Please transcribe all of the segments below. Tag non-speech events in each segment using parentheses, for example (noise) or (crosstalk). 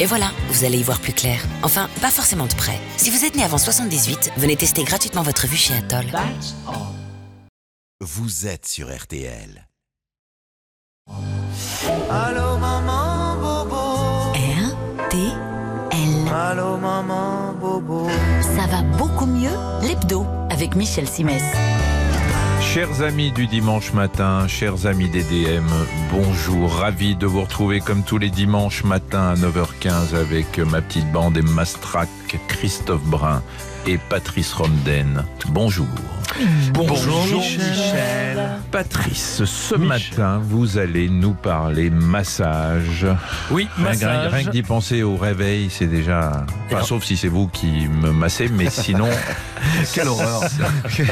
Et voilà, vous allez y voir plus clair. Enfin, pas forcément de près. Si vous êtes né avant 78, venez tester gratuitement votre vue chez Atoll. Vous êtes sur RTL. Allô maman bobo. R-T-L. Allô maman bobo. Ça va beaucoup mieux, l'hebdo, avec Michel Simès. Chers amis du dimanche matin, chers amis des DM, bonjour, ravi de vous retrouver comme tous les dimanches matins à 9h15 avec ma petite bande et Mastrac, Christophe Brun et Patrice Romden. Bonjour. Bonjour Michel. Patrice, ce matin, vous allez nous parler massage. Oui, Rien, massage. rien que d'y penser au réveil, c'est déjà... Enfin, sauf si c'est vous qui me massez, mais sinon... (laughs) Quelle horreur.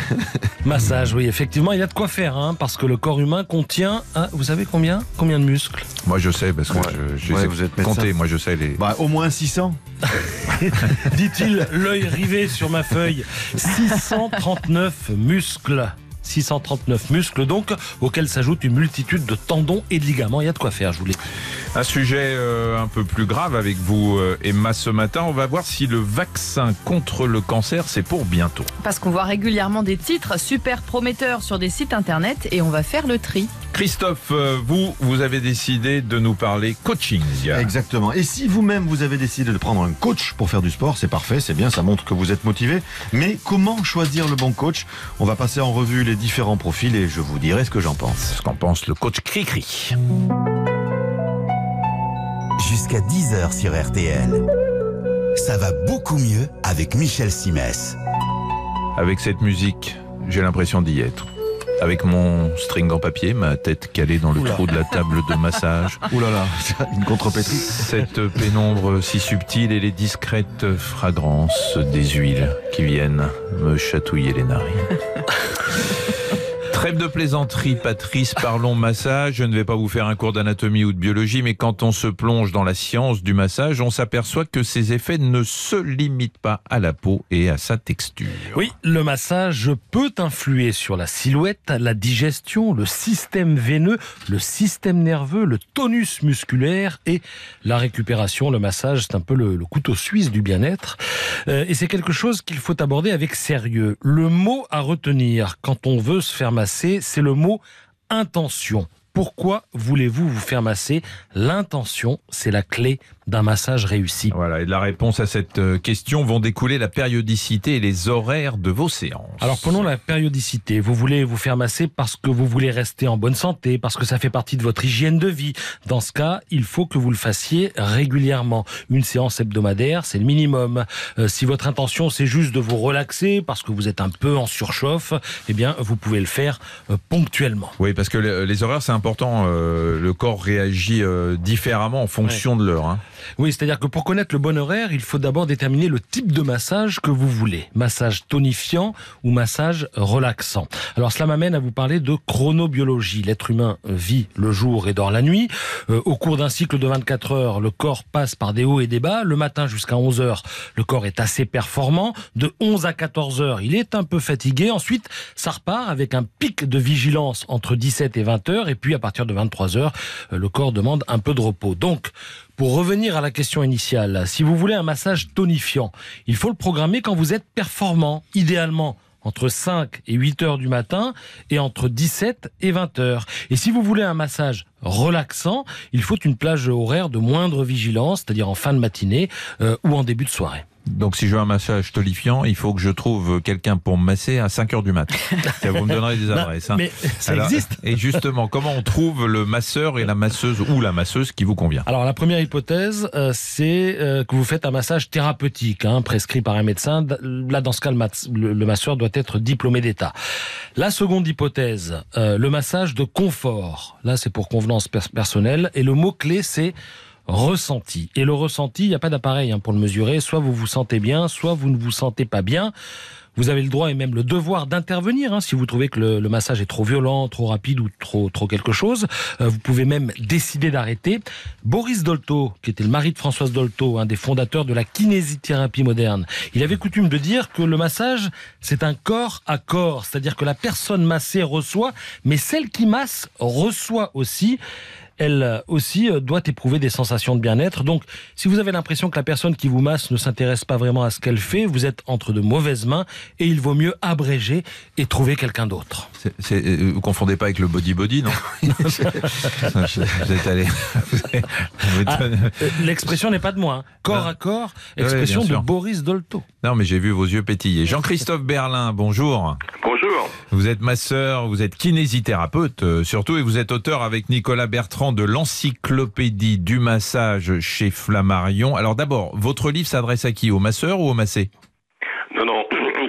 (laughs) Massage, oui, effectivement, il y a de quoi faire, hein, parce que le corps humain contient, vous savez combien? Combien de muscles? Moi, je sais, parce que Ouais. je, je Ouais, sais vous êtes médecin. compter. Moi, je sais les... Bah, au moins 600. (laughs) Dit-il, l'œil rivé sur ma feuille. 639 muscles. 639 muscles donc, auxquels s'ajoute une multitude de tendons et de ligaments. Il y a de quoi faire, je vous. Un sujet euh, un peu plus grave avec vous, euh, Emma, ce matin. On va voir si le vaccin contre le cancer, c'est pour bientôt. Parce qu'on voit régulièrement des titres super prometteurs sur des sites internet et on va faire le tri. Christophe, euh, vous, vous avez décidé de nous parler coaching. Exactement. Et si vous-même vous avez décidé de prendre un coach pour faire du sport, c'est parfait, c'est bien, ça montre que vous êtes motivé. Mais comment choisir le bon coach? On va passer en revue les différents profils et je vous dirai ce que j'en pense. Ce qu'en pense le coach Cricri. Jusqu'à 10h sur RTL. Ça va beaucoup mieux avec Michel Simès. Avec cette musique, j'ai l'impression d'y être. Avec mon string en papier, ma tête calée dans le trou de la table de massage. Ouh là là, une contrepétrie. Cette pénombre si subtile et les discrètes fragrances des huiles qui viennent me chatouiller les narines. Trêve de plaisanterie, Patrice, parlons massage. Je ne vais pas vous faire un cours d'anatomie ou de biologie, mais quand on se plonge dans la science du massage, on s'aperçoit que ses effets ne se limitent pas à la peau et à sa texture. Oui, le massage peut influer sur la silhouette, la digestion, le système veineux, le système nerveux, le tonus musculaire et la récupération. Le massage, c'est un peu le, couteau suisse du bien-être. Euh, et c'est quelque chose qu'il faut aborder avec sérieux. Le mot à retenir quand on veut se faire masser, c'est le mot intention. Pourquoi voulez-vous vous faire masser? L'intention, c'est la clé d'un massage réussi. Voilà, et de la réponse à cette euh, question vont découler la périodicité et les horaires de vos séances. Alors prenons la périodicité. Vous voulez vous faire masser parce que vous voulez rester en bonne santé, parce que ça fait partie de votre hygiène de vie. Dans ce cas, il faut que vous le fassiez régulièrement. Une séance hebdomadaire, c'est le minimum. Euh, si votre intention c'est juste de vous relaxer parce que vous êtes un peu en surchauffe, eh bien vous pouvez le faire euh, ponctuellement. Oui, parce que le- les horaires, c'est important. euh, le corps réagit différemment en fonction de l'heure. hein. Oui, c'est-à-dire que pour connaître le bon horaire, il faut d'abord déterminer le type de massage que vous voulez. Massage tonifiant ou massage relaxant. Alors cela m'amène à vous parler de chronobiologie. L'être humain vit le jour et dort la nuit. Euh, au cours d'un cycle de 24 heures, le corps passe par des hauts et des bas. Le matin jusqu'à 11 heures, le corps est assez performant. De 11 à 14 heures, il est un peu fatigué. Ensuite, ça repart avec un pic de vigilance entre 17 et 20 heures. Et puis à partir de 23 heures, euh, le corps demande un peu de repos. Donc, pour revenir à la question initiale, si vous voulez un massage tonifiant, il faut le programmer quand vous êtes performant, idéalement entre 5 et 8 heures du matin et entre 17 et 20 heures. Et si vous voulez un massage relaxant, il faut une plage horaire de moindre vigilance, c'est-à-dire en fin de matinée euh, ou en début de soirée. Donc, si je veux un massage tonifiant, il faut que je trouve quelqu'un pour me masser à 5 heures du matin. Vous me donnerez des (laughs) adresses. hein. Mais ça Alors, existe Et justement, comment on trouve le masseur et la masseuse ou la masseuse qui vous convient? Alors la première hypothèse, euh, c'est euh, que vous faites un massage thérapeutique, hein, prescrit par un médecin. Là, dans ce cas, le, mat- le- le masseur doit être diplômé d'État. La seconde hypothèse, euh, le massage de confort. Là, c'est pour convenance pers- personnelle. Et le mot-clé, c'est ressenti. Et le ressenti, il n'y a pas d'appareil hein, pour le mesurer. Soit vous vous sentez bien, soit vous ne vous sentez pas bien. Vous avez le droit et même le devoir d'intervenir hein, si vous trouvez que le, le massage est trop violent, trop rapide ou trop trop quelque chose. Euh, vous pouvez même décider d'arrêter. Boris Dolto, qui était le mari de Françoise Dolto, un des fondateurs de la kinésithérapie moderne, il avait coutume de dire que le massage c'est un corps à corps, c'est-à-dire que la personne massée reçoit, mais celle qui masse reçoit aussi. Elle euh, aussi euh, doit éprouver des sensations de bien-être. Donc, si vous avez l'impression que la personne qui vous masse ne s'intéresse pas vraiment à ce qu'elle fait, vous êtes entre de mauvaises mains et il vaut mieux abréger et trouver quelqu'un d'autre. C'est- c'est- euh, vous confondez pas avec le body body, non (laughs) (laughs) Vous êtes allé. vous êtes- vous Ah, êtes- L'expression n'est pas de moi. hein. Corps à corps, expression de. Boris Dolto. Non, mais j'ai vu vos yeux pétiller. Jean-Christophe Berlin, bonjour. Bonjour. Vous êtes masseur, vous êtes kinésithérapeute euh, surtout, et vous êtes auteur avec Nicolas Bertrand de l'encyclopédie du massage chez Flammarion. Alors d'abord, votre livre s'adresse à qui? Aux masseurs ou aux massés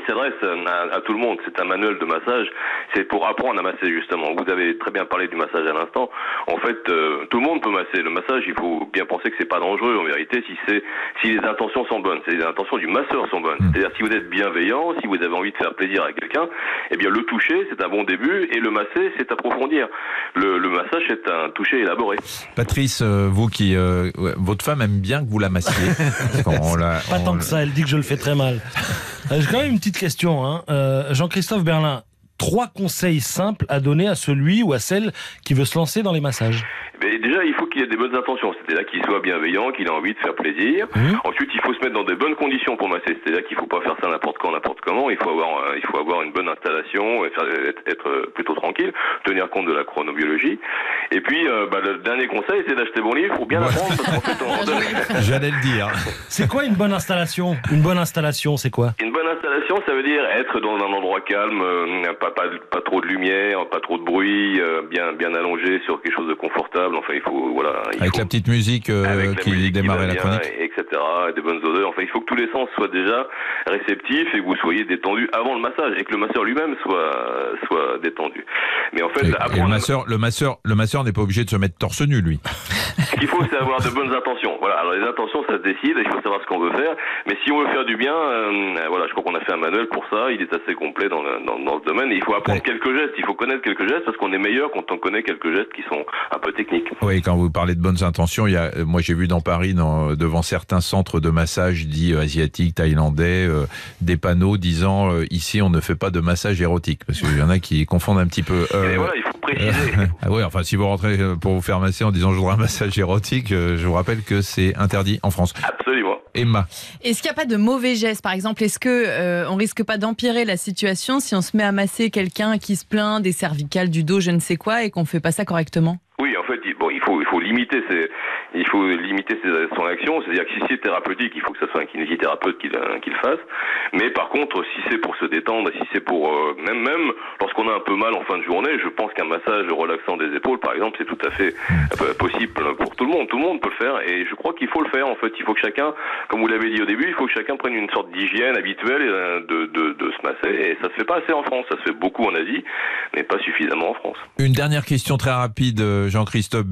s'adresse à, à tout le monde. C'est un manuel de massage. C'est pour apprendre à masser, justement. Vous avez très bien parlé du massage à l'instant. En fait, euh, tout le monde peut masser. Le massage, il faut bien penser que c'est pas dangereux, en vérité, si c'est, si les intentions sont bonnes. Si les intentions du masseur sont bonnes. C'est-à-dire, si vous êtes bienveillant, si vous avez envie de faire plaisir à quelqu'un, eh bien, le toucher, c'est un bon début, et le masser, c'est approfondir. Le, le massage, c'est un toucher élaboré. Patrice, euh, vous qui... euh, votre femme aime bien que vous la massiez. (laughs) Parce qu'on la- Pas on tant que ça, elle dit que je le fais très mal. (laughs) Euh, J'ai quand même une petite question. Hein. Euh, Jean-Christophe Berlin, trois conseils simples à donner à celui ou à celle qui veut se lancer dans les massages. Faut qu'il ait des bonnes intentions, c'est-à-dire qu'il soit bienveillant, qu'il ait envie de faire plaisir. Mhm. Ensuite, il faut se mettre dans de bonnes conditions pour masser, c'est-à-dire qu'il faut pas faire ça n'importe quand, n'importe comment. Il faut avoir, euh, il faut avoir une bonne installation, être, être, plutôt tranquille, tenir compte de la chronobiologie. Et puis, euh, bah, le dernier conseil, c'est d'acheter bon livre pour bien apprendre, (laughs) J'allais le dire. C'est quoi une bonne installation? Une bonne installation, c'est quoi? Une bonne installation, ça veut dire être dans un endroit calme, euh, pas, pas, pas trop de lumière, pas trop de bruit, euh, bien, bien allongé sur quelque chose de confortable. Enfin, il faut, voilà. il Avec faut- la petite musique euh, qui musique démarrait la chronique. etc. et des bonnes odeurs. Enfin, il faut que tous les sens soient déjà réceptifs et que vous soyez détendu avant le massage et que le masseur lui-même soit soit détendu. Mais en fait, Et, et le masseur, le masseur, le masseur n'est pas obligé de se mettre torse nu, lui. (laughs) ce qu'il faut, c'est avoir de bonnes intentions. Voilà. Alors les intentions, ça se décide. Il faut savoir ce qu'on veut faire. Mais si on veut faire du bien, euh, voilà, je crois qu'on a fait un manuel pour ça. Il est assez complet dans le, dans, dans le domaine. Et il faut apprendre Ouais. quelques gestes. Il faut connaître quelques gestes parce qu'on est meilleur quand on connaît quelques gestes qui sont un peu techniques. Oui, quand vous parlez de bonnes intentions, il y a, euh, moi j'ai vu dans Paris, dans- devant certains centres de massage dits euh, asiatiques, thaïlandais, euh, des panneaux disant euh, ici on ne fait pas de massage érotique, parce qu'il y en a qui confondent un petit peu. (laughs) Euh, Et voilà, il faut préciser. (laughs) ah oui, enfin si vous rentrez euh, pour vous faire masser en disant je voudrais un massage érotique, euh, je vous rappelle que c'est interdit en France. Absolument. Emma, Est-ce qu'il n'y a pas de mauvais gestes, par exemple Est-ce que euh, on risque pas d'empirer la situation si on se met à masser quelqu'un qui se plaint des cervicales, du dos, je ne sais quoi, et qu'on fait pas ça correctement? Oui, en fait, il, bon, il faut limiter ses il faut limiter son action, c'est-à-dire que si c'est thérapeutique, il faut que ce soit un kinésithérapeute qui, qui le fasse. Mais par contre, si c'est pour se détendre, si c'est pour euh, même même lorsqu'on a un peu mal en fin de journée, je pense qu'un massage relaxant des épaules, par exemple, c'est tout à fait euh, possible pour tout le monde. Tout le monde peut le faire, et je crois qu'il faut le faire. En fait, il faut que chacun, comme vous l'avez dit au début, il faut que chacun prenne une sorte d'hygiène habituelle euh, de, de, se masser. Et ça se fait pas assez en France. Ça se fait beaucoup en Asie, mais pas suffisamment en France. une dernière question très rapide, euh, Jean-Christophe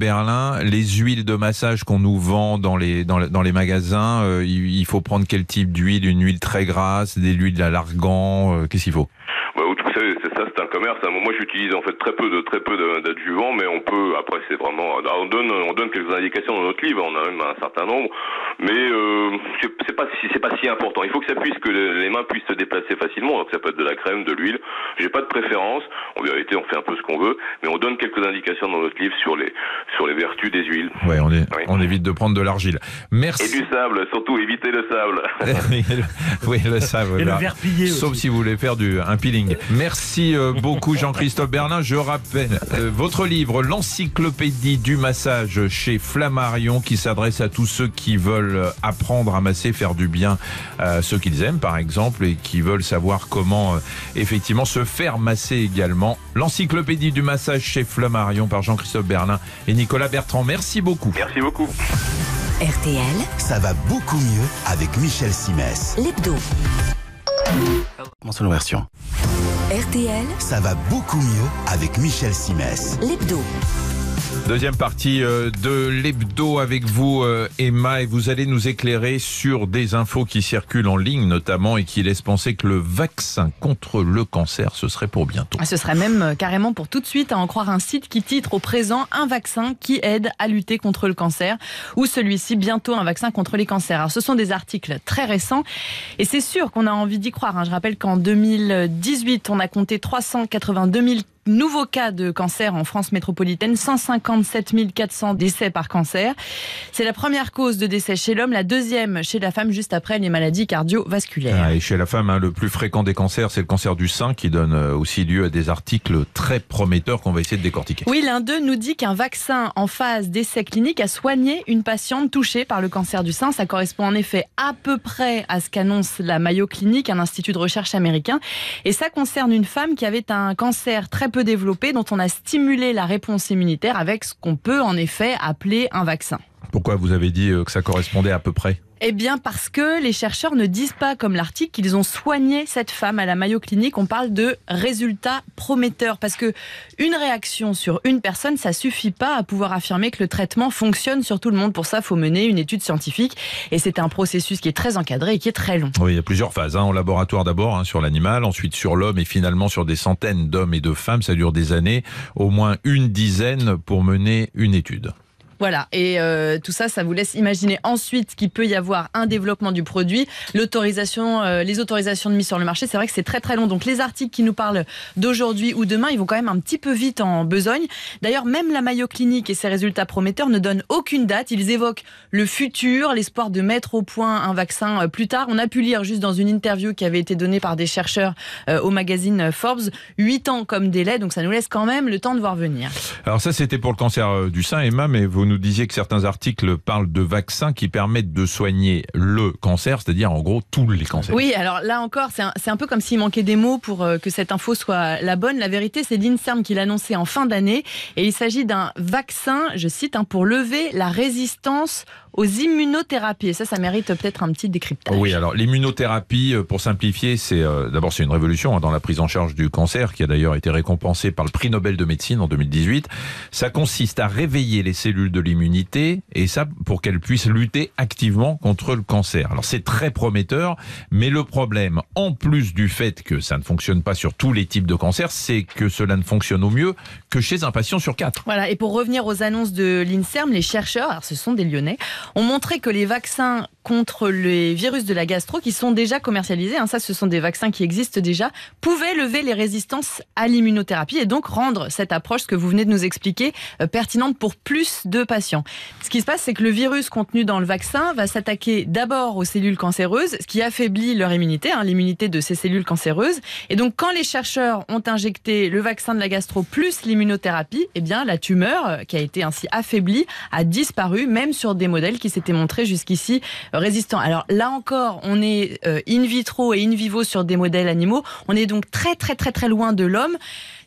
Les huiles de massage qu'on nous vend dans les dans, le- dans les magasins, euh, il, il faut prendre quel type d'huile? Une huile très grasse, des huiles à l'argan, euh, qu'est-ce qu'il faut Bah, vous savez, c'est ça, c'est un commerce. hein. Moi, j'utilise en fait très peu de très peu de- d'adjuvants, mais on peut. Après, c'est vraiment. alors, on donne, on donne quelques indications dans notre livre. On a même un certain nombre, mais euh, c'est pas si c'est pas si important. Il faut que ça puisse que les mains puissent se déplacer facilement. Donc, ça peut être de la crème, de l'huile. J'ai pas de préférence. En vérité, on fait un peu ce qu'on veut, mais on donne quelques indications dans notre livre sur les sur les vertus des huiles Ouais, on, est, Oui. on évite de prendre de l'argile. et Merci. du sable. Surtout, évitez le sable. (laughs) oui, le savent. Et là. le verre plié Sauf aussi. si vous voulez faire du un peeling. Merci euh, beaucoup Jean-Christophe Berlin. Je rappelle euh, votre livre L'encyclopédie du massage chez Flammarion qui s'adresse à tous ceux qui veulent apprendre à masser, faire du bien à ceux qu'ils aiment par exemple et qui veulent savoir comment euh, effectivement se faire masser également. L'encyclopédie du massage chez Flammarion par Jean-Christophe Berlin et Nicolas Bertrand. Merci beaucoup. Merci beaucoup. RTL, Ça va beaucoup mieux avec Michel Simès. l'hebdo. Mon version. RTL, Ça va beaucoup mieux avec Michel Simès. l'hebdo. Deuxième partie euh, de l'hebdo avec vous, euh, Emma, et vous allez nous éclairer sur des infos qui circulent en ligne notamment et qui laissent penser que le vaccin contre le cancer, ce serait pour bientôt. Ah, Ce serait même euh, carrément pour tout de suite à en croire un site qui titre au présent un vaccin qui aide à lutter contre le cancer ou celui-ci bientôt un vaccin contre les cancers. Alors ce sont des articles très récents et c'est sûr qu'on a envie d'y croire. hein. Je rappelle qu'en 2018 on a compté 382 000 nouveaux cas de cancer en France métropolitaine, 157 400 décès par cancer. C'est la première cause de décès chez l'homme, la deuxième chez la femme, juste après les maladies cardiovasculaires. Ah, et chez la femme, hein, le plus fréquent des cancers, c'est le cancer du sein qui donne euh, aussi lieu à des articles très prometteurs qu'on va essayer de décortiquer. Oui, l'un d'eux nous dit qu'un vaccin en phase d'essai clinique a soigné une patiente touchée par le cancer du sein. Ça correspond en effet à peu près à ce qu'annonce la Mayo Clinic, un institut de recherche américain. Et ça concerne une femme qui avait un cancer très peu développé, dont on a stimulé la réponse immunitaire avec ce qu'on peut en effet appeler un vaccin. Pourquoi vous avez dit euh, que ça correspondait à peu près? Eh bien, parce que les chercheurs ne disent pas, comme l'article, qu'ils ont soigné cette femme à la Mayo Clinique. On parle de résultats prometteurs. Parce que une réaction sur une personne, ça suffit pas à pouvoir affirmer que le traitement fonctionne sur tout le monde. Pour ça, faut mener une étude scientifique. Et c'est un processus qui est très encadré et qui est très long. Oui, il y a plusieurs phases. Hein. En laboratoire d'abord, hein, sur l'animal, ensuite sur l'homme et finalement sur des centaines d'hommes et de femmes. Ça dure des années, au moins une dizaine pour mener une étude. Voilà, et euh, tout ça, ça vous laisse imaginer ensuite qu'il peut y avoir un développement du produit, l'autorisation, euh, les autorisations de mise sur le marché. C'est vrai que c'est très très long. Donc les articles qui nous parlent d'aujourd'hui ou demain, ils vont quand même un petit peu vite en besogne. D'ailleurs, même la Mayo Clinique et ses résultats prometteurs ne donnent aucune date. Ils évoquent le futur, l'espoir de mettre au point un vaccin euh, plus tard. On a pu lire juste dans une interview qui avait été donnée par des chercheurs au magazine Forbes, 8 ans comme délai. Donc ça nous laisse quand même le temps de voir venir. Alors ça, c'était pour le cancer du sein, Emma, mais vous nous disiez que certains articles parlent de vaccins qui permettent de soigner le cancer, c'est-à-dire en gros tous les cancers. Oui, alors là encore, c'est un, peu comme s'il manquait des mots pour euh, que cette info soit la bonne. La vérité, c'est l'INSERM qui l'a annoncé en fin d'année et il s'agit d'un vaccin, je cite, hein, pour lever la résistance aux immunothérapies. Et ça, ça mérite peut-être un petit décryptage. Oui, alors l'immunothérapie, euh, pour simplifier, c'est euh, d'abord c'est une révolution hein, dans la prise en charge du cancer, qui a d'ailleurs été récompensée par le prix Nobel de médecine en 2018. Ça consiste à réveiller les cellules de l'immunité, et ça pour qu'elles puissent lutter activement contre le cancer. Alors c'est très prometteur, mais le problème, en plus du fait que ça ne fonctionne pas sur tous les types de cancers, c'est que cela ne fonctionne au mieux que chez un patient sur quatre. Voilà, et pour revenir aux annonces de l'INSERM, les chercheurs, alors ce sont des Lyonnais, ont montré que les vaccins contre les virus de la gastro, qui sont déjà commercialisés, hein, ça ce sont des vaccins qui existent déjà, pouvaient lever les résistances à l'immunothérapie et donc rendre cette approche que vous venez de nous expliquer euh, pertinente pour plus de patients. Ce qui se passe, c'est que le virus contenu dans le vaccin va s'attaquer d'abord aux cellules cancéreuses, ce qui affaiblit leur immunité, hein, l'immunité de ces cellules cancéreuses. Et donc quand les chercheurs ont injecté le vaccin de la gastro plus l'immunothérapie, eh bien la tumeur, euh, qui a été ainsi affaiblie, a disparu, même sur des modèles qui s'étaient montrés jusqu'ici résistants. Alors là encore, on est euh, in vitro et in vivo sur des modèles animaux. On est donc très très très très loin de l'homme.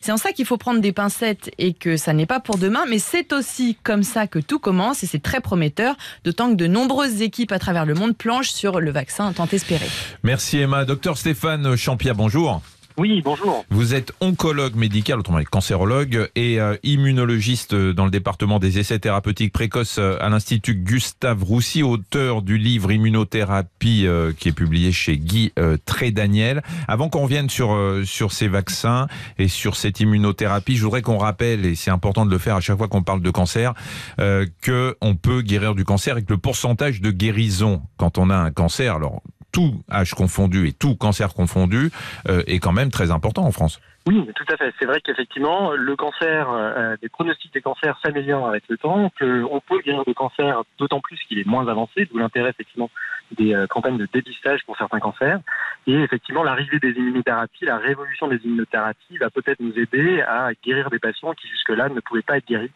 C'est en ça qu'il faut prendre des pincettes et que ça n'est pas pour demain, mais c'est aussi comme ça que tout commence et c'est très prometteur, d'autant que de nombreuses équipes à travers le monde planchent sur le vaccin tant espéré. Merci Emma. Docteur Stéphane Champia, bonjour. Oui, bonjour. Vous êtes oncologue médical, autrement dit cancérologue, et euh, immunologiste dans le département des essais thérapeutiques précoces euh, à l'Institut Gustave Roussy, auteur du livre Immunothérapie euh, qui est publié chez Guy Trédaniel. Avant qu'on revienne sur, sur ces vaccins et sur cette immunothérapie, je voudrais qu'on rappelle, et c'est important de le faire à chaque fois qu'on parle de cancer, qu'on peut guérir du cancer et que le pourcentage de guérison quand on a un cancer, alors tout âge confondu et tout cancer confondu, euh, est quand même très important en France. Oui, tout à fait. C'est vrai qu'effectivement, le cancer, euh, des pronostics des cancers s'améliorent avec le temps, qu'on peut guérir de cancer d'autant plus qu'il est moins avancé, d'où l'intérêt effectivement des euh, campagnes de dépistage pour certains cancers. Et effectivement, l'arrivée des immunothérapies, la révolution des immunothérapies va peut-être nous aider à guérir des patients qui jusque-là ne pouvaient pas être guéris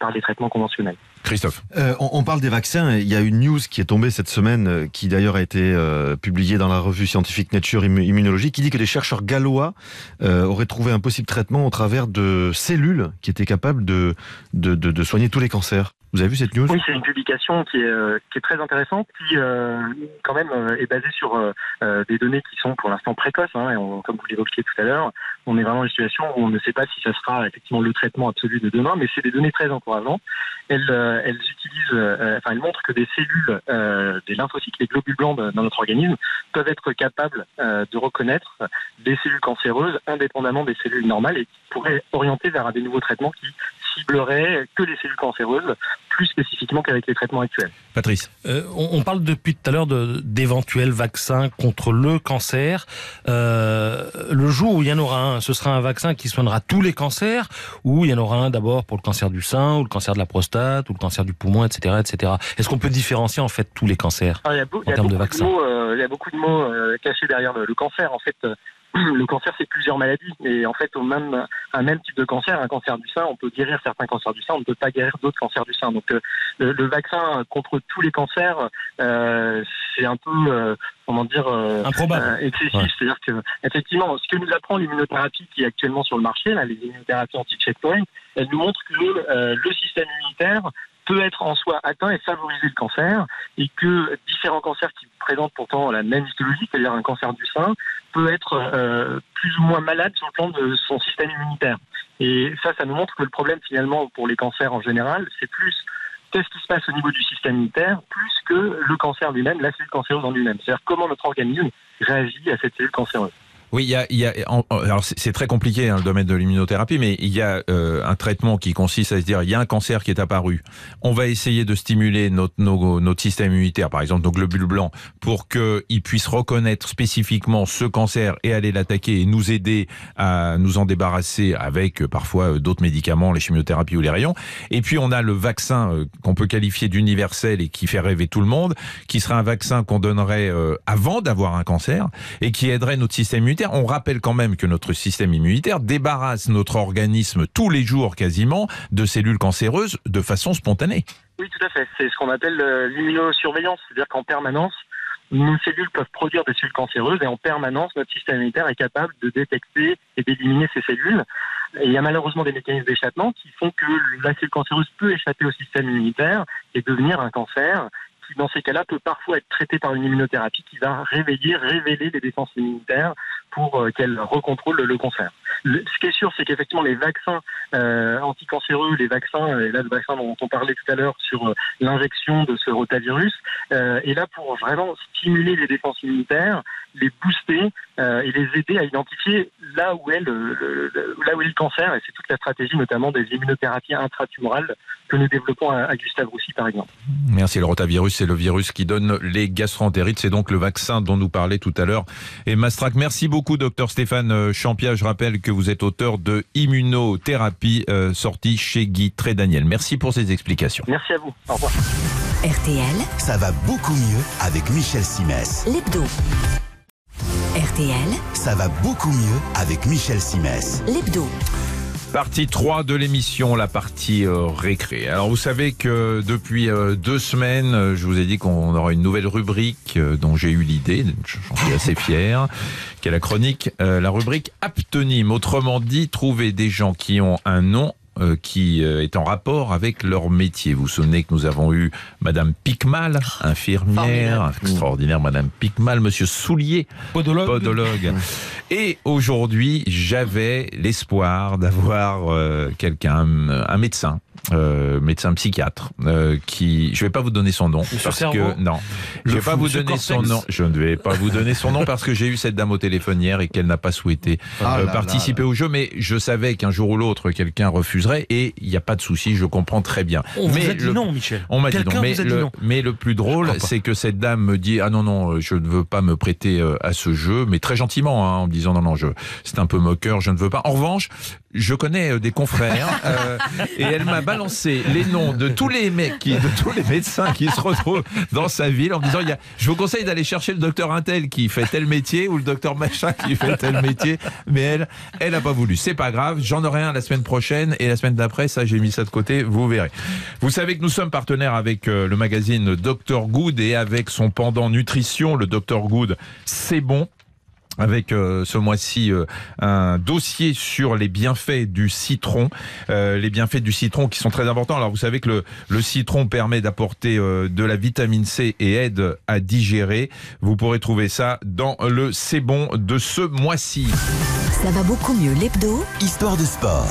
par des traitements conventionnels. Christophe. Euh, on, parle des vaccins. Il y a une news qui est tombée cette semaine, euh, qui d'ailleurs a été publiée dans la revue scientifique Nature Immunologie, qui dit que des chercheurs gallois auraient trouvé un possible traitement au travers de cellules qui étaient capables de, de, de soigner tous les cancers. Vous avez vu cette news Oui, c'est une publication qui est, euh, très intéressante, qui euh, quand même euh, est basée sur des données qui sont pour l'instant précoces. Hein, comme vous l'évoquiez tout à l'heure, on est vraiment dans une situation où on ne sait pas si ça sera effectivement le traitement absolu de demain, mais c'est des données très encourageantes. Elles montrent que des cellules, des lymphocytes, les globules blancs dans notre organisme, peuvent être capables de reconnaître des cellules cancéreuses indépendamment des cellules normales et qui pourraient orienter vers des nouveaux traitements qui ciblerait que les cellules cancéreuses, plus spécifiquement qu'avec les traitements actuels. Patrice. Euh, on, on parle depuis tout à l'heure d'éventuels vaccins contre le cancer. Euh, le jour où il y en aura un, ce sera un vaccin qui soignera tous les cancers, ou il y en aura un d'abord pour le cancer du sein, ou le cancer de la prostate, ou le cancer du poumon, etc., etc. Est-ce qu'on peut différencier en fait tous les cancers Alors, il y a, beau- il y a En termes de de, vaccins. mots, euh, il y a beaucoup de mots euh, cachés derrière le, le cancer. En fait, euh, (clears throat) le cancer, c'est plusieurs maladies. Et en fait, au même, un même type de cancer, un cancer du sein, on peut guérir certains cancers du sein, on ne peut pas guérir d'autres cancers du sein. Donc, euh, le, le vaccin contre tous les cancers, euh, c'est un peu, euh, comment dire, euh, euh, excessif. Ouais. C'est-à-dire que, effectivement, ce que nous apprend l'immunothérapie qui est actuellement sur le marché, là, les immunothérapies anti-checkpoint, elle nous montre que euh, le système immunitaire peut être en soi atteint et favoriser le cancer, et que différents cancers qui présentent pourtant la même histologie, c'est-à-dire un cancer du sein, peut être euh, plus ou moins malade sur le plan de son système immunitaire. Et ça, ça nous montre que le problème finalement pour les cancers en général, c'est plus qu'est-ce qui se passe au niveau du système immunitaire, plus que le cancer lui-même, la cellule cancéreuse en lui-même. C'est-à-dire comment notre organisme réagit à cette cellule cancéreuse. Oui, il y a, alors c'est très compliqué hein, le domaine de l'immunothérapie, mais il y a euh, un traitement qui consiste à se dire il y a un cancer qui est apparu, on va essayer de stimuler notre, notre système immunitaire, par exemple nos globules blancs, pour qu'il puisse reconnaître spécifiquement ce cancer et aller l'attaquer et nous aider à nous en débarrasser avec euh, parfois euh, d'autres médicaments, les chimiothérapies ou les rayons. Et puis on a le vaccin qu'on peut qualifier d'universel et qui fait rêver tout le monde, qui serait un vaccin qu'on donnerait avant d'avoir un cancer et qui aiderait notre système immunitaire. On rappelle quand même que notre système immunitaire débarrasse notre organisme tous les jours quasiment de cellules cancéreuses de façon spontanée. Oui, tout à fait. C'est ce qu'on appelle euh, l'immunosurveillance, c'est-à-dire qu'en permanence, nos cellules peuvent produire des cellules cancéreuses et en permanence, notre système immunitaire est capable de détecter et d'éliminer ces cellules. Il y a malheureusement des mécanismes d'échappement qui font que la cellule cancéreuse peut échapper au système immunitaire et devenir un cancer dans ces cas-là, peut parfois être traité par une immunothérapie qui va réveiller, révéler les défenses immunitaires pour euh, qu'elle recontrôle le cancer. Ce qui est sûr, c'est qu'effectivement, les vaccins euh, anticancéreux, les vaccins, et là, le vaccin dont on parlait tout à l'heure sur euh, l'injection de ce rotavirus, euh, est là pour vraiment stimuler les défenses immunitaires, les booster et les aider à identifier là où est le, là où est le cancer. Et c'est toute la stratégie, notamment des immunothérapies intratumorales que nous développons à Gustave Roussy, par exemple. Merci. Le rotavirus, c'est le virus qui donne les gastroentérites. C'est donc le vaccin dont nous parlait tout à l'heure. Et Mastrac, merci beaucoup, docteur Stéphane euh, Champia. Je rappelle que vous êtes auteur de Immunothérapie, euh, sorti chez Guy Trédaniel. Merci pour ces explications. Merci à vous. Au revoir. RTL, ça va beaucoup mieux avec Michel Simès. L'hebdo. RTL, Ça va beaucoup mieux avec Michel Simès. l'hebdo. Partie 3 de l'émission, la partie euh, récré. Alors vous savez que depuis euh, deux semaines, euh, je vous ai dit qu'on aura une nouvelle rubrique euh, dont j'ai eu l'idée, j'en suis assez (laughs) fier, qui est la chronique, la rubrique aptonyme. Autrement dit, trouver des gens qui ont un nom euh, qui euh, est en rapport avec leur métier. Vous vous souvenez que nous avons eu Madame Picmal, infirmière, Formidable. extraordinaire Madame Picmal, Monsieur Soulier, Podologue. podologue. Et aujourd'hui, j'avais l'espoir d'avoir euh, quelqu'un, un médecin, euh, médecin psychiatre, euh, qui, je vais pas vous donner son nom Monsieur parce Cerveau que non, je vais pas vous Monsieur donner son nom. Je ne vais pas vous donner son nom parce que j'ai eu cette dame au téléphone hier et qu'elle n'a pas souhaité Ah euh, là participer au jeu, mais je savais qu'un jour ou l'autre quelqu'un refuserait et il n'y a pas de souci, je comprends très bien. On mais vous a dit le- non, Michel. on m'a dit non, mais le, non. mais le plus drôle, c'est que cette dame me dit ah non non, euh, je ne veux pas me prêter euh, à ce jeu, mais très gentiment, hein, en me disant non non, je c'est un peu moqueur, je ne veux pas. En revanche, je connais des confrères euh, et elle m'a balancé les noms de tous les mecs, qui, de tous les médecins qui se retrouvent dans sa ville en disant il y a, je vous conseille d'aller chercher le docteur Intel qui fait tel métier ou le docteur machin qui fait tel métier, mais elle, elle a pas voulu. C'est pas grave, j'en aurai un la semaine prochaine et la semaine d'après, ça j'ai mis ça de côté, vous verrez. Vous savez que nous sommes partenaires avec euh, le magazine Dr Good et avec son pendant nutrition, le Dr Good, c'est bon avec euh, ce mois-ci euh, un dossier sur les bienfaits du citron, Euh, les bienfaits du citron qui sont très importants. Alors vous savez que le, le citron permet d'apporter euh, de la vitamine C et aide à digérer. Vous pourrez trouver ça dans le C'est bon de ce mois-ci. Ça va beaucoup mieux l'hebdo Histoire de sport.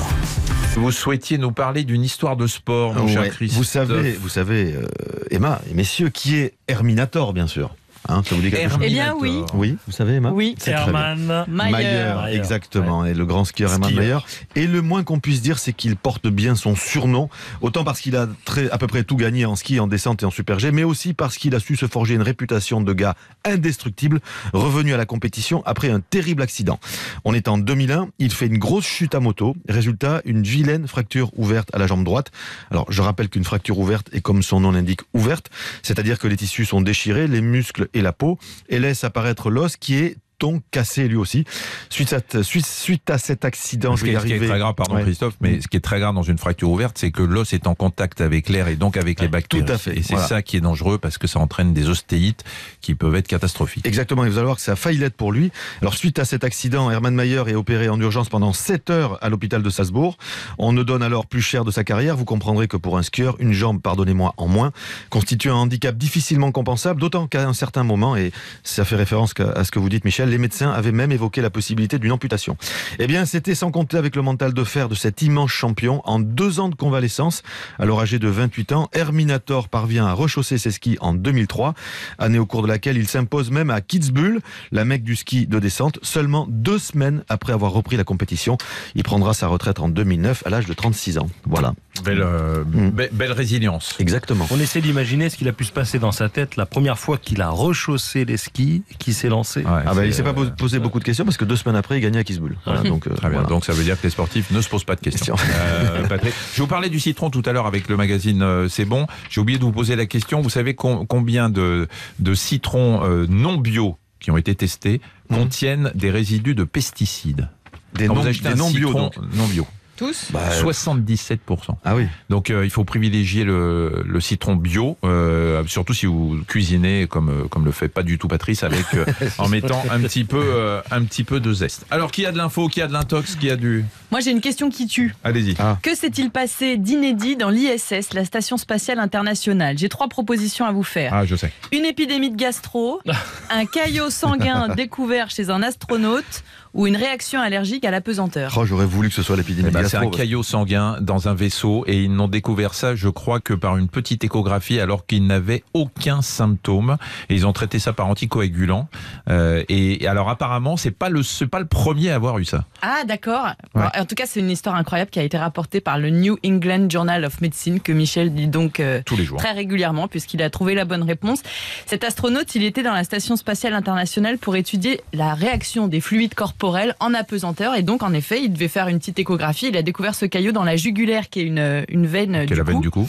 Vous souhaitiez nous parler d'une histoire de sport, mon cher Ouais. Christophe. Vous savez, vous savez, euh, Emma et messieurs, qui est Herminator, bien sûr. Hein, ça vous dit quelque chose Eh bien, oui. Oui, vous savez, Emma Oui. Hermann. Mayer. Mayer, exactement, et le grand skieur Hermann. Mayer. Et le moins qu'on puisse dire, c'est qu'il porte bien son surnom, autant parce qu'il a très, à peu près tout gagné en ski, en descente et en super G, mais aussi parce qu'il a su se forger une réputation de gars indestructible, revenu à la compétition après un terrible accident. On est en 2001, il fait une grosse chute à moto, résultat, une vilaine fracture ouverte à la jambe droite. Alors, je rappelle qu'une fracture ouverte est comme son nom l'indique ouverte, c'est-à-dire que les tissus sont déchirés, les muscles et la peau, et laisse apparaître l'os qui est donc cassé lui aussi. Suite à, suite, suite à cet accident, Ce je qui, vais y est, ce qui est très grave, pardon Ouais. Christophe, mais ce qui est très grave dans une fracture ouverte, c'est que l'os est en contact avec l'air et donc avec les bactéries. tout à fait, Et c'est voilà. ça qui est dangereux parce que ça entraîne des ostéites qui peuvent être catastrophiques. Exactement, et vous allez voir que ça a failli l'être pour lui. Alors suite à cet accident, Hermann Mayer est opéré en urgence pendant 7 heures à l'hôpital de Salzbourg. On ne donne alors plus cher de sa carrière. Vous comprendrez que pour un skieur, une jambe, pardonnez-moi, en moins, constitue un handicap difficilement compensable, d'autant qu'à un certain moment, et ça fait référence à ce que vous dites Michel, les médecins avaient même évoqué la possibilité d'une amputation. Eh bien, c'était sans compter avec le mental de fer de cet immense champion. En deux ans de convalescence, alors âgé de 28 ans, Herminator parvient à rechausser ses skis en 2003, année au cours de laquelle il s'impose même à Kitzbühel, la mecque du ski de descente, seulement deux semaines après avoir repris la compétition. Il prendra sa retraite en 2009 à l'âge de 36 ans. Voilà. Belle, euh, Mm. be- belle résilience. Exactement. On essaie d'imaginer ce qu'il a pu se passer dans sa tête la première fois qu'il a rechaussé les skis et qu'il s'est lancé. Ouais, Ah bah, il c'est, s'est pas euh, po- posé beaucoup de questions parce que deux semaines après, il gagnait à. Voilà, donc, euh, Très bien. voilà. Donc ça veut dire que les sportifs ne se posent pas de questions. Euh, (laughs) Patrick, je vous parlais du citron tout à l'heure avec le magazine euh, C'est bon. J'ai oublié de vous poser la question. Vous savez com- combien de, de citrons euh, non bio qui ont été testés contiennent des résidus de pesticides? Des non, vous achetez des un non bio, citron donc. non bio. Tous Bah, 77%. Ah oui. Donc euh, il faut privilégier le, le citron bio, euh, surtout si vous cuisinez comme euh, comme le fait pas du tout Patrice avec euh, (laughs) en mettant un petit peu euh, un petit peu de zeste. Alors qui a de l'info, qui a de l'intox, qui a du Moi, j'ai une question qui tue. Allez-y. Que s'est-il passé d'inédit dans l'ISS, la Station Spatiale Internationale? J'ai trois propositions à vous faire. Ah, je sais. Une épidémie de gastro, (laughs) un caillot sanguin (laughs) découvert chez un astronaute ou une réaction allergique à la pesanteur. Oh, j'aurais voulu que ce soit l'épidémie Eh ben, de c'est un gastro. caillot sanguin dans un vaisseau et ils n'ont découvert ça, je crois, que par une petite échographie alors qu'ils n'avaient aucun symptôme. Et ils ont traité ça par anticoagulant. Euh, et, et alors apparemment, c'est pas le c'est pas le premier à avoir eu ça. Ah, d'accord. Ouais. En tout cas, c'est une histoire incroyable qui a été rapportée par le New England Journal of Medicine, que Michel lit donc euh, Tous les jours. très régulièrement, puisqu'il a trouvé la bonne réponse. Cet astronaute, il était dans la Station Spatiale Internationale pour étudier la réaction des fluides corporels en apesanteur. Et donc, en effet, il devait faire une petite échographie. Il a découvert ce caillot dans la jugulaire, qui est une, une veine Quelle du la veine cou. du coup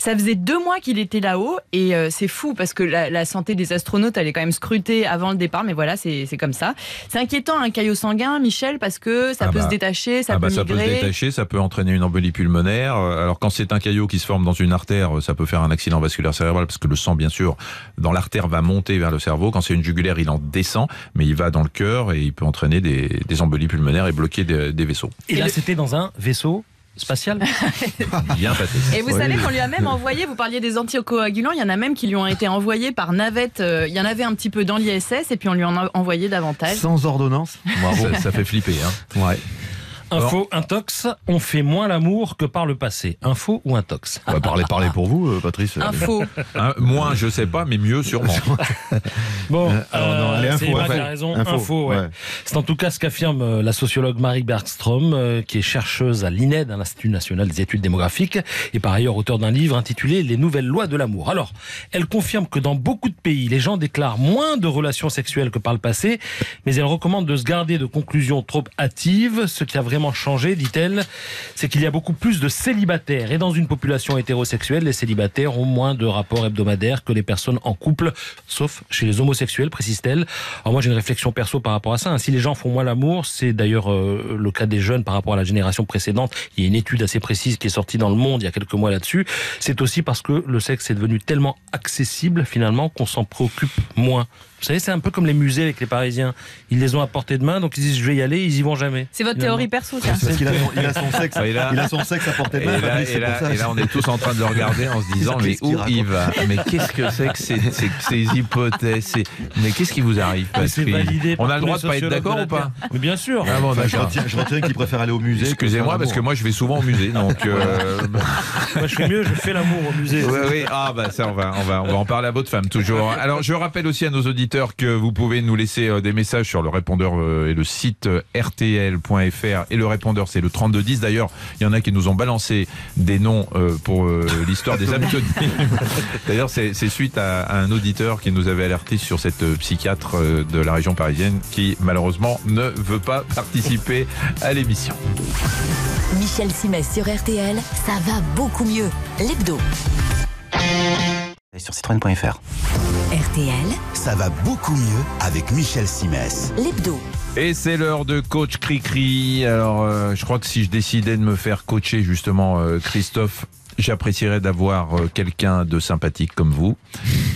Ça faisait deux mois qu'il était là-haut et euh, c'est fou parce que la, la santé des astronautes elle est quand même scrutée avant le départ, mais voilà, c'est comme ça. C'est inquiétant un caillot sanguin, Michel, parce que ça Ah peut bah. se détacher, ça ah peut bah, ça peut se détacher, ça peut entraîner une embolie pulmonaire. Euh, Alors quand c'est un caillot qui se forme dans une artère, ça peut faire un accident vasculaire cérébral parce que le sang, bien sûr, dans l'artère va monter vers le cerveau. Quand c'est une jugulaire, il en descend, mais il va dans le cœur et il peut entraîner des, des embolies pulmonaires et bloquer des, des vaisseaux. Et là, c'était dans un vaisseau spatial. (laughs) Bien. Et vous savez qu'on lui a même envoyé, vous parliez des anticoagulants, il y en a même qui lui ont été envoyés par navette. euh, Il y en avait un petit peu dans l'ISS et puis on lui en a envoyé davantage. Sans ordonnance. Bravo. Ça, ça fait flipper. Hein. Ouais. Info, intox, on fait moins l'amour que par le passé. Info ou intox? On va parler, parler pour vous, euh, Patrice. Info. Hein, moins, je sais pas, mais mieux sûrement. (laughs) Bon, Euh, alors, non, allez, c'est a raison. Info, Info, ouais. ouais. C'est en tout cas ce qu'affirme euh, la sociologue Marie Bergstrom, euh, qui est chercheuse à l'INED, à l'Institut national des études démographiques, et par ailleurs auteur d'un livre intitulé Les nouvelles lois de l'amour. Alors, elle confirme que dans beaucoup de pays, les gens déclarent moins de relations sexuelles que par le passé, mais elle recommande de se garder de conclusions trop hâtives. Ce qui a vraiment changé, dit-elle, c'est qu'il y a beaucoup plus de célibataires. Et dans une population hétérosexuelle, les célibataires ont moins de rapports hebdomadaires que les personnes en couple, sauf chez les homosexuels, précise-t-elle. Alors moi, j'ai une réflexion perso par rapport à ça. hein. Si les gens font moins l'amour, c'est d'ailleurs euh, le cas des jeunes par rapport à la génération précédente. Il y a une étude assez précise qui est sortie dans le monde il y a quelques mois là-dessus. C'est aussi parce que le sexe est devenu tellement accessible finalement qu'on s'en préoccupe moins Vous savez, c'est un peu comme les musées avec les Parisiens. Ils les ont à portée de main, donc ils disent je vais y aller, ils y vont jamais. C'est votre théorie perso, ça. C'est parce qu'il a, son- il a son sexe, là- il a son sexe à portée de Et main. là, et là- et on est tous en train de le regarder en se disant mais où il va? Mais qu'est-ce que c'est que ces, ces- ces hypothèses? Mais qu'est-ce qui vous arrive, Ah, Patrick? On a le droit de pas être d'accord ou pas? Mais bien sûr. Ah bon, Enfin, je retiens, qu'il préfère aller au musée. Excusez-moi parce que moi je vais souvent au musée donc. euh, (laughs) Moi, je fais mieux, je fais l'amour au musée. Oui, oui. Ah, bah ça, on va, on, va, on va en parler à votre femme, toujours. Alors, je rappelle aussi à nos auditeurs que vous pouvez nous laisser euh, des messages sur le répondeur euh, et le site euh, rtl.fr. Et le répondeur, c'est le 3210. D'ailleurs, il y en a qui nous ont balancé des noms euh, pour euh, l'histoire des (laughs) abtenus. D'ailleurs, c'est c'est suite à, à un auditeur qui nous avait alerté sur cette euh, psychiatre euh, de la région parisienne qui, malheureusement, ne veut pas participer à l'émission. Michel Simès sur RTL, ça va beaucoup mieux. L'hebdo. Sur citroën.fr. RTL, Ça va beaucoup mieux avec Michel Simès. l'hebdo. Et c'est l'heure de coach Cricri. Alors, euh, je crois que si je décidais de me faire coacher justement, euh, Christophe, j'apprécierais d'avoir euh, quelqu'un de sympathique comme vous,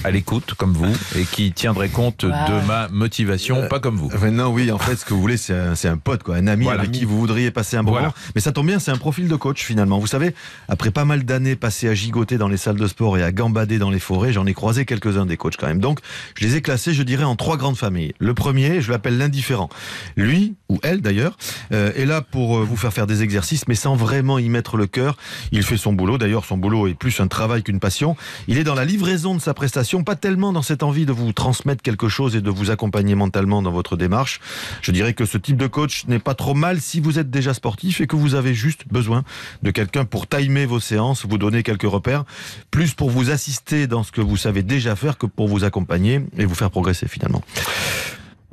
à l'écoute comme vous, et qui tiendrait compte de ma motivation, pas comme vous. Enfin, non, oui, en fait, ce que vous voulez, c'est un, pote, quoi, un ami Voilà. avec qui vous voudriez passer un bon Voilà. moment. Mais ça tombe bien, c'est un profil de coach finalement. Vous savez, après pas mal d'années passées à gigoter dans les salles de sport et à gambader dans les forêts, j'en ai croisé quelques-uns des coachs quand même. Donc, je les ai classés, je dirais, en trois grandes familles. Le premier, je l'appelle l'indifférent. Lui, ou elle d'ailleurs, euh, est là pour euh, vous faire faire des exercices, mais sans vraiment y mettre le cœur. Il fait son boulot, d'ailleurs, son boulot est plus un travail qu'une passion. Il est dans la livraison de sa prestation, pas tellement dans cette envie de vous transmettre quelque chose et de vous accompagner mentalement dans votre démarche. Je dirais que ce type de coach n'est pas trop mal si vous êtes déjà sportif et que vous avez juste besoin de quelqu'un pour timer vos séances, vous donner quelques repères, plus pour vous assister dans ce que vous savez déjà faire que pour vous accompagner et vous faire progresser finalement.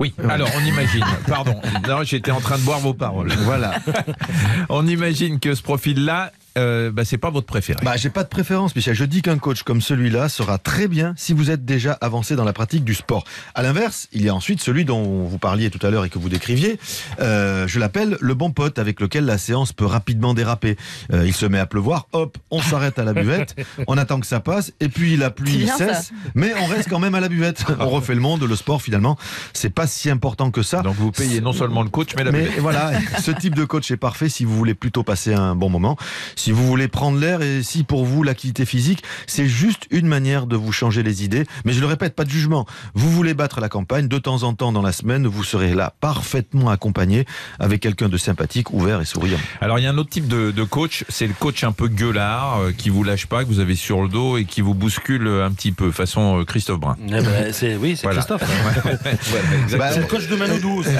Oui, alors on imagine, (laughs) pardon, j'étais en train de boire vos paroles. Voilà. (laughs) On imagine que ce profil-là, euh, bah, c'est pas votre préféré. Bah, j'ai pas de préférence, Michel. Je dis qu'un coach comme celui-là sera très bien si vous êtes déjà avancé dans la pratique du sport. À l'inverse, il y a ensuite celui dont vous parliez tout à l'heure et que vous décriviez. Euh, je l'appelle le bon pote avec lequel la séance peut rapidement déraper. Euh, il se met à pleuvoir, hop, on s'arrête à la buvette, (laughs) on attend que ça passe, et puis la pluie bien, ça. cesse, mais on reste quand même à la buvette. On refait le monde, le sport finalement, c'est pas si important que ça. Donc vous payez non seulement le coach, mais la Mais buvette. voilà, ce type de coach est parfait si vous voulez plutôt passer un bon moment, si vous voulez prendre l'air et si pour vous l'activité physique, c'est juste une manière de vous changer les idées. Mais je le répète, pas de jugement. Vous voulez battre la campagne, de temps en temps dans la semaine, vous serez là parfaitement accompagné avec quelqu'un de sympathique, ouvert et souriant. Alors il y a un autre type de, de coach, c'est le coach un peu gueulard, euh, qui vous lâche pas, que vous avez sur le dos et qui vous bouscule euh, un petit peu, façon euh, Christophe Brun. Eh ben, c'est, oui, c'est Voilà. Christophe. hein. (laughs) Bah, C'est le coach de Manodou aussi,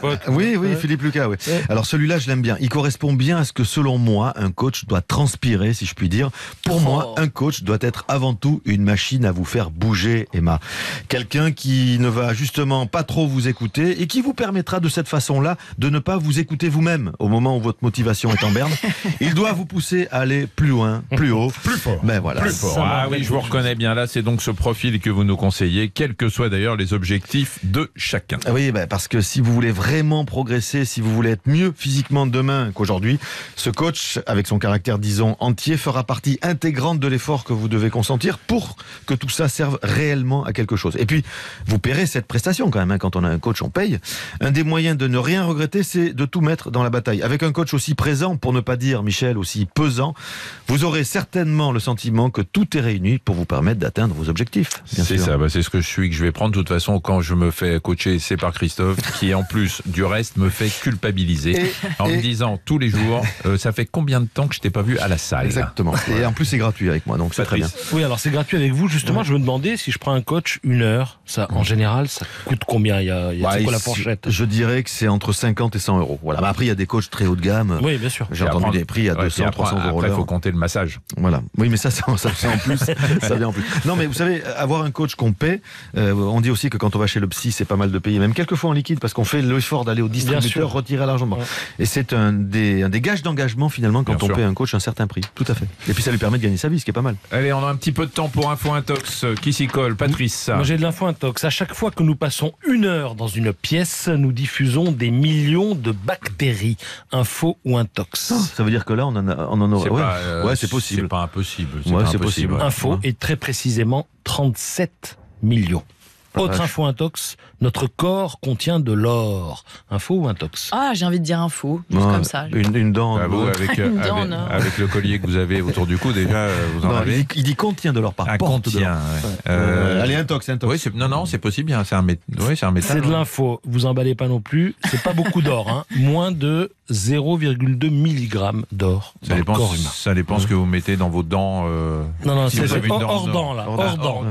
potes. Oui, oui, Philippe Lucas, oui. Alors celui-là, je l'aime bien. Il correspond bien à ce que, selon moi, un coach doit transpirer, si je puis dire. Pour moi, un coach doit être avant tout une machine à vous faire bouger, Emma. Quelqu'un qui ne va justement pas trop vous écouter et qui vous permettra de cette façon-là de ne pas vous écouter vous-même au moment où votre motivation est en berne. (laughs) Il doit vous pousser à aller plus loin, plus haut, plus fort. Ben voilà. Plus fort. Ah oui, je vous reconnais bien. Là, c'est donc ce profil que vous nous conseillez, quels que soient d'ailleurs les objectifs de chacun. Ah Oui, bah, parce que si vous voulez vraiment progresser, si vous voulez être mieux physiquement demain qu'aujourd'hui, ce coach, avec son caractère, disons, entier, fera partie intégrante de l'effort que vous devez consentir pour que tout ça serve réellement à quelque chose. Et puis, vous paierez cette prestation quand même. hein. Quand on a un coach, on paye. Un des moyens de ne rien regretter, c'est de tout mettre dans la bataille. Avec un coach aussi présent, pour ne pas dire, Michel, aussi pesant, vous aurez certainement le sentiment que tout est réuni pour vous permettre d'atteindre vos objectifs. C'est ça, bah, c'est ce que je suis, que je vais prendre. De toute façon, quand je me fais coacher, c'est par Christophe, qui en plus du reste me fait culpabiliser Et- en et- me disant tous les jours, euh, ça fait combien de temps que je t'ai pas vu à la salle Exactement. Et en plus, c'est gratuit avec moi, donc c'est très bien. Oui, alors c'est gratuit avec vous. Justement, je me demandais si je prends un coach une heure, ça, en général, ça coûte combien? Il y a, il y a- Ouais, quoi la fourchette? Je dirais que c'est entre 50 et 100 euros. Voilà. Mais après, il y a des coachs très haut de gamme. Oui, bien sûr. J'ai entendu des prix à Ouais, 200, puis après, 300 euros Après, il faut compter le massage. Voilà. Oui, mais ça, ça, ça, c'est en plus. (laughs) ça vient en plus. Non, mais vous savez, avoir un coach qu'on paie, euh, on dit aussi que quand on va chez le psy, c'est pas mal de payer, même quelquefois en liquide, parce qu'on fait l'effort d'aller au distributeur, retirer l'argent. Ouais. Et c'est un des, un des gages d'engagement, finalement, quand Bien on sûr. paie un coach un certain prix. Tout à fait. Et puis ça lui permet de gagner sa vie, ce qui est pas mal. Allez, on a un petit peu de temps pour Info Intox. Euh, Qui s'y colle Patrice. Moi, j'ai de l'info intox. À chaque fois que nous passons une heure dans une pièce, nous diffusons des millions de bactéries. Info ou intox. Ça veut dire que là, on en, a, on en aura. Ouais, euh, Ouais, c'est possible. C'est pas impossible. Ouais, pas c'est impossible. possible. Info Ouais. et très précisément 37 millions. Autre info intox, notre corps contient de l'or. Info ou intox Ah, j'ai envie de dire faux, juste comme ça. Une, une dent. Bah, vous, euh, avec, (laughs) Une euh, dent avec, le collier que vous avez autour du cou, déjà, euh, vous en non, il, avez dit, il dit contient de l'or par un porte de contient. l'or. ouais. Ouais. Euh, allez, intox, intox. oui, non, non, c'est possible. bien, C'est un, mét... oui, c'est un métal. C'est de l'info, vous emballez pas non plus. C'est pas beaucoup d'or, hein. (laughs) moins de 0,2 mg d'or Ça dans le dépend, corps humain. ça dépend ce que vous mettez dans vos dents. euh, Non, non, si c'est avez hors, dent là. Hors dent.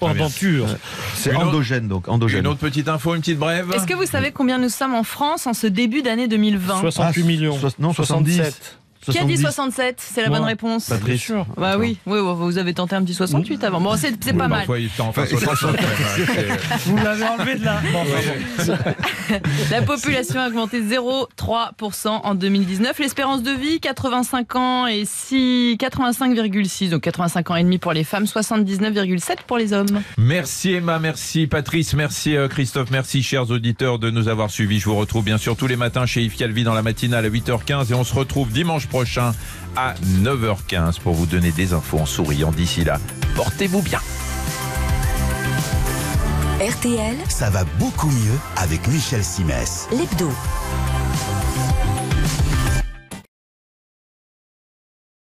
Hors denture. C'est endogène, donc. Endogène. Une autre petite info, une petite brève. Est-ce que vous savez combien nous sommes en France en ce début d'année 2020 68 Ah, millions. non, 70. 67. Qui a dit 70. 67 C'est la Moi. bonne réponse. Bah, sûr. Bah oui, vous avez tenté un petit 68 avant. Bon, c'est pas mal. Il au lait, ça, c'est- (laughs) Vous l'avez enlevé de là. Bon. (laughs) La population a augmenté 0,3% en 2019. L'espérance de vie, 85 ans et 6 85,6, donc 85 ans et demi pour les femmes, 79,7 pour les hommes. Merci Emma, merci Patrice, merci euh, Christophe, merci chers auditeurs de nous avoir suivis. Je vous retrouve bien sûr tous les matins chez Yves Calvi dans la matinale à 8h15 et on se retrouve dimanche prochain à 9h15 pour vous donner des infos en souriant. D'ici là, portez-vous bien. RTL, Ça va beaucoup mieux avec Michel Simès. l'hebdo.